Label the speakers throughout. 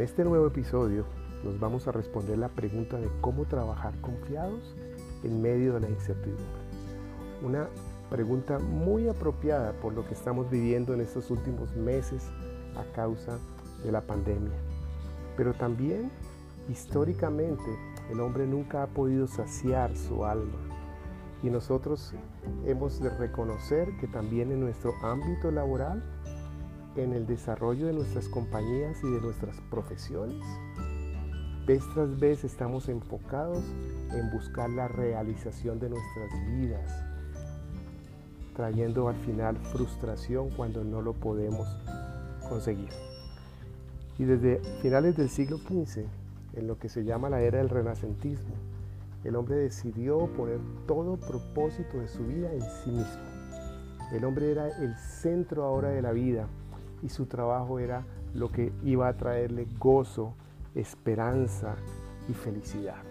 Speaker 1: En este nuevo episodio nos vamos a responder la pregunta de cómo trabajar confiados en medio de la incertidumbre. Una pregunta muy apropiada por lo que estamos viviendo en estos últimos meses a causa de la pandemia. Pero también históricamente el hombre nunca ha podido saciar su alma. Y nosotros hemos de reconocer que también en nuestro ámbito laboral, en el desarrollo de nuestras compañías y de nuestras profesiones, vez tras vez estamos enfocados en buscar la realización de nuestras vidas, trayendo al final frustración cuando no lo podemos conseguir. Y desde finales del siglo XV, en lo que se llama la era del renacentismo, el hombre decidió poner todo propósito de su vida en sí mismo. El hombre era el centro ahora de la vida y su trabajo era lo que iba a traerle gozo, esperanza y felicidad.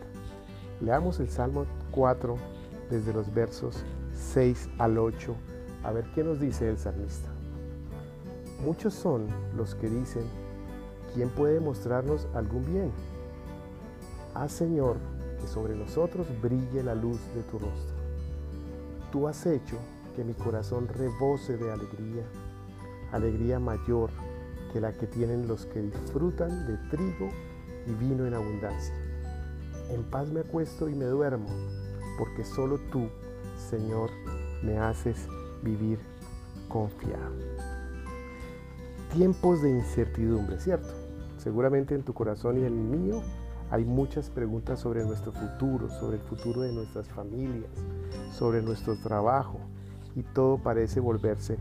Speaker 1: Leamos el Salmo 4 desde los versos 6 al 8, a ver qué nos dice el salmista. Muchos son los que dicen, ¿quién puede mostrarnos algún bien? Haz, Señor, que sobre nosotros brille la luz de tu rostro. Tú has hecho que mi corazón rebose de alegría, alegría mayor que la que tienen los que disfrutan de trigo y vino en abundancia. En paz me acuesto y me duermo, porque solo tú, Señor, me haces vivir confiado. Tiempos de incertidumbre, ¿cierto? Seguramente en tu corazón y en el mío hay muchas preguntas sobre nuestro futuro, sobre el futuro de nuestras familias, sobre nuestro trabajo y todo parece volverse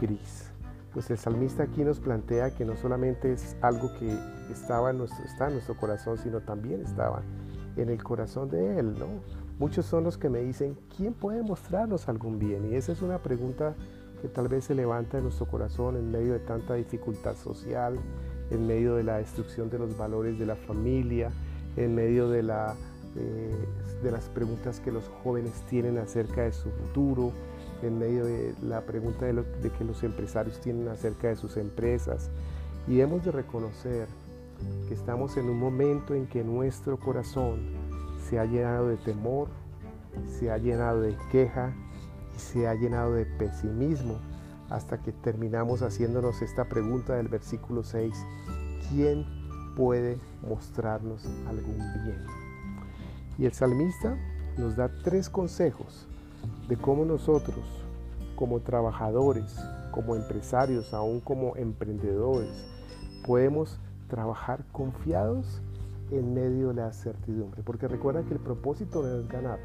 Speaker 1: gris. Pues el salmista aquí nos plantea que no solamente es algo que estaba está en nuestro corazón, sino también estaba en el corazón de Él, ¿no? Muchos son los que me dicen, ¿quién puede mostrarnos algún bien? Y esa es una pregunta que tal vez se levanta en nuestro corazón en medio de tanta dificultad social, en medio de la destrucción de los valores de la familia, en medio de, eh, de las preguntas que los jóvenes tienen acerca de su futuro, en medio de la pregunta de, de que los empresarios tienen acerca de sus empresas. Y hemos de reconocer que estamos en un momento en que nuestro corazón se ha llenado de temor, se ha llenado de queja y se ha llenado de pesimismo hasta que terminamos haciéndonos esta pregunta del versículo 6. ¿Quién puede mostrarnos algún bien? Y el salmista nos da tres consejos de cómo nosotros, como trabajadores, como empresarios, aún como emprendedores, podemos trabajar confiados en medio de la certidumbre. Porque recuerda que el propósito no es ganar,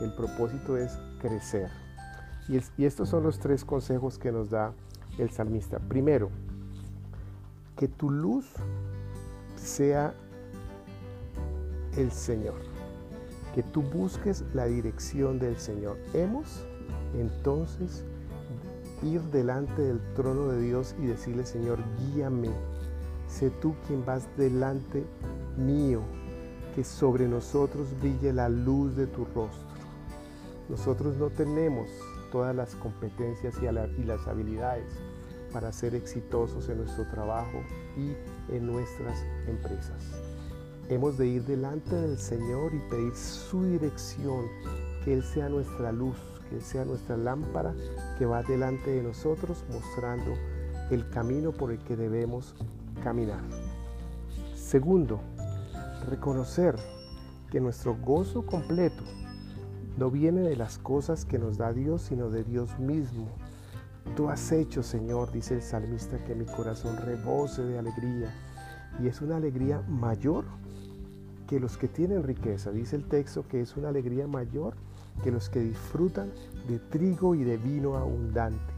Speaker 1: el propósito es crecer. Y, estos son los tres consejos que nos da el salmista. Primero, que tu luz sea el Señor, que tú busques la dirección del Señor. Hemos entonces ir delante del trono de Dios y decirle, Señor, guíame. Sé tú quien vas delante mío, que sobre nosotros brille la luz de tu rostro. Nosotros no tenemos todas las competencias y, las habilidades para ser exitosos en nuestro trabajo y en nuestras empresas. Hemos de ir delante del Señor y pedir su dirección, que Él sea nuestra luz, que Él sea nuestra lámpara que va delante de nosotros mostrando el camino por el que debemos caminar. Segundo, reconocer que nuestro gozo completo no viene de las cosas que nos da Dios, sino de Dios mismo. Tú has hecho, Señor, dice el salmista, que mi corazón rebose de alegría. Y es una alegría mayor que los que tienen riqueza. Dice el texto que es una alegría mayor que los que disfrutan de trigo y de vino abundante.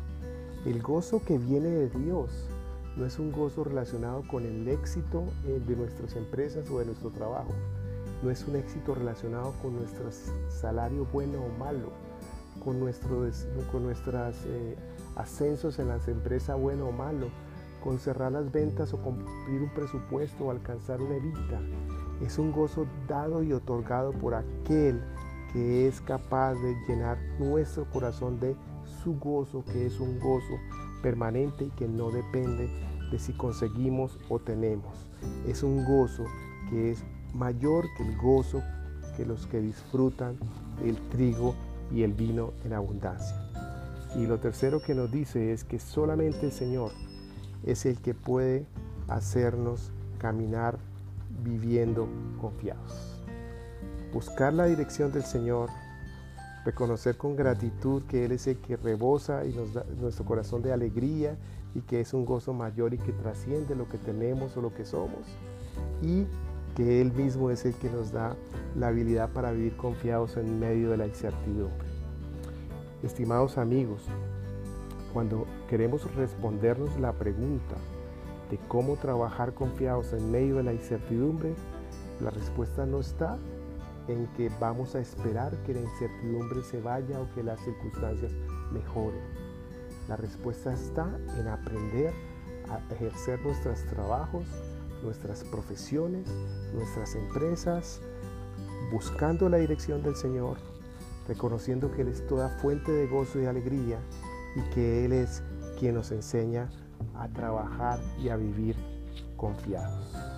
Speaker 1: El gozo que viene de Dios no es un gozo relacionado con el éxito eh, de nuestras empresas o de nuestro trabajo no es un éxito relacionado con nuestro salario bueno o malo, con, nuestros con nuestros eh, ascensos en las empresas bueno o malo, con cerrar las ventas o cumplir un presupuesto o alcanzar una evita. Es un gozo dado y otorgado por aquel que es capaz de llenar nuestro corazón de su gozo, que es un gozo permanente y que no depende de si conseguimos o tenemos. Es un gozo que es mayor que el gozo que los que disfrutan el trigo y el vino en abundancia. Y lo tercero que nos dice es que solamente el Señor es el que puede hacernos caminar viviendo confiados. Buscar la dirección del Señor, reconocer con gratitud que Él es el que rebosa y nos da nuestro corazón de alegría y que es un gozo mayor y que trasciende lo que tenemos o lo que somos. Y que Él mismo es el que nos da la habilidad para vivir confiados en medio de la incertidumbre. Estimados amigos, cuando queremos respondernos la pregunta de cómo trabajar confiados en medio de la incertidumbre, la respuesta no está en que vamos a esperar que la incertidumbre se vaya o que las circunstancias mejoren. La respuesta está en aprender a ejercer nuestros trabajos, nuestras profesiones, nuestras empresas, buscando la dirección del Señor, reconociendo que Él es toda fuente de gozo y alegría y que Él es quien nos enseña a trabajar y a vivir confiados.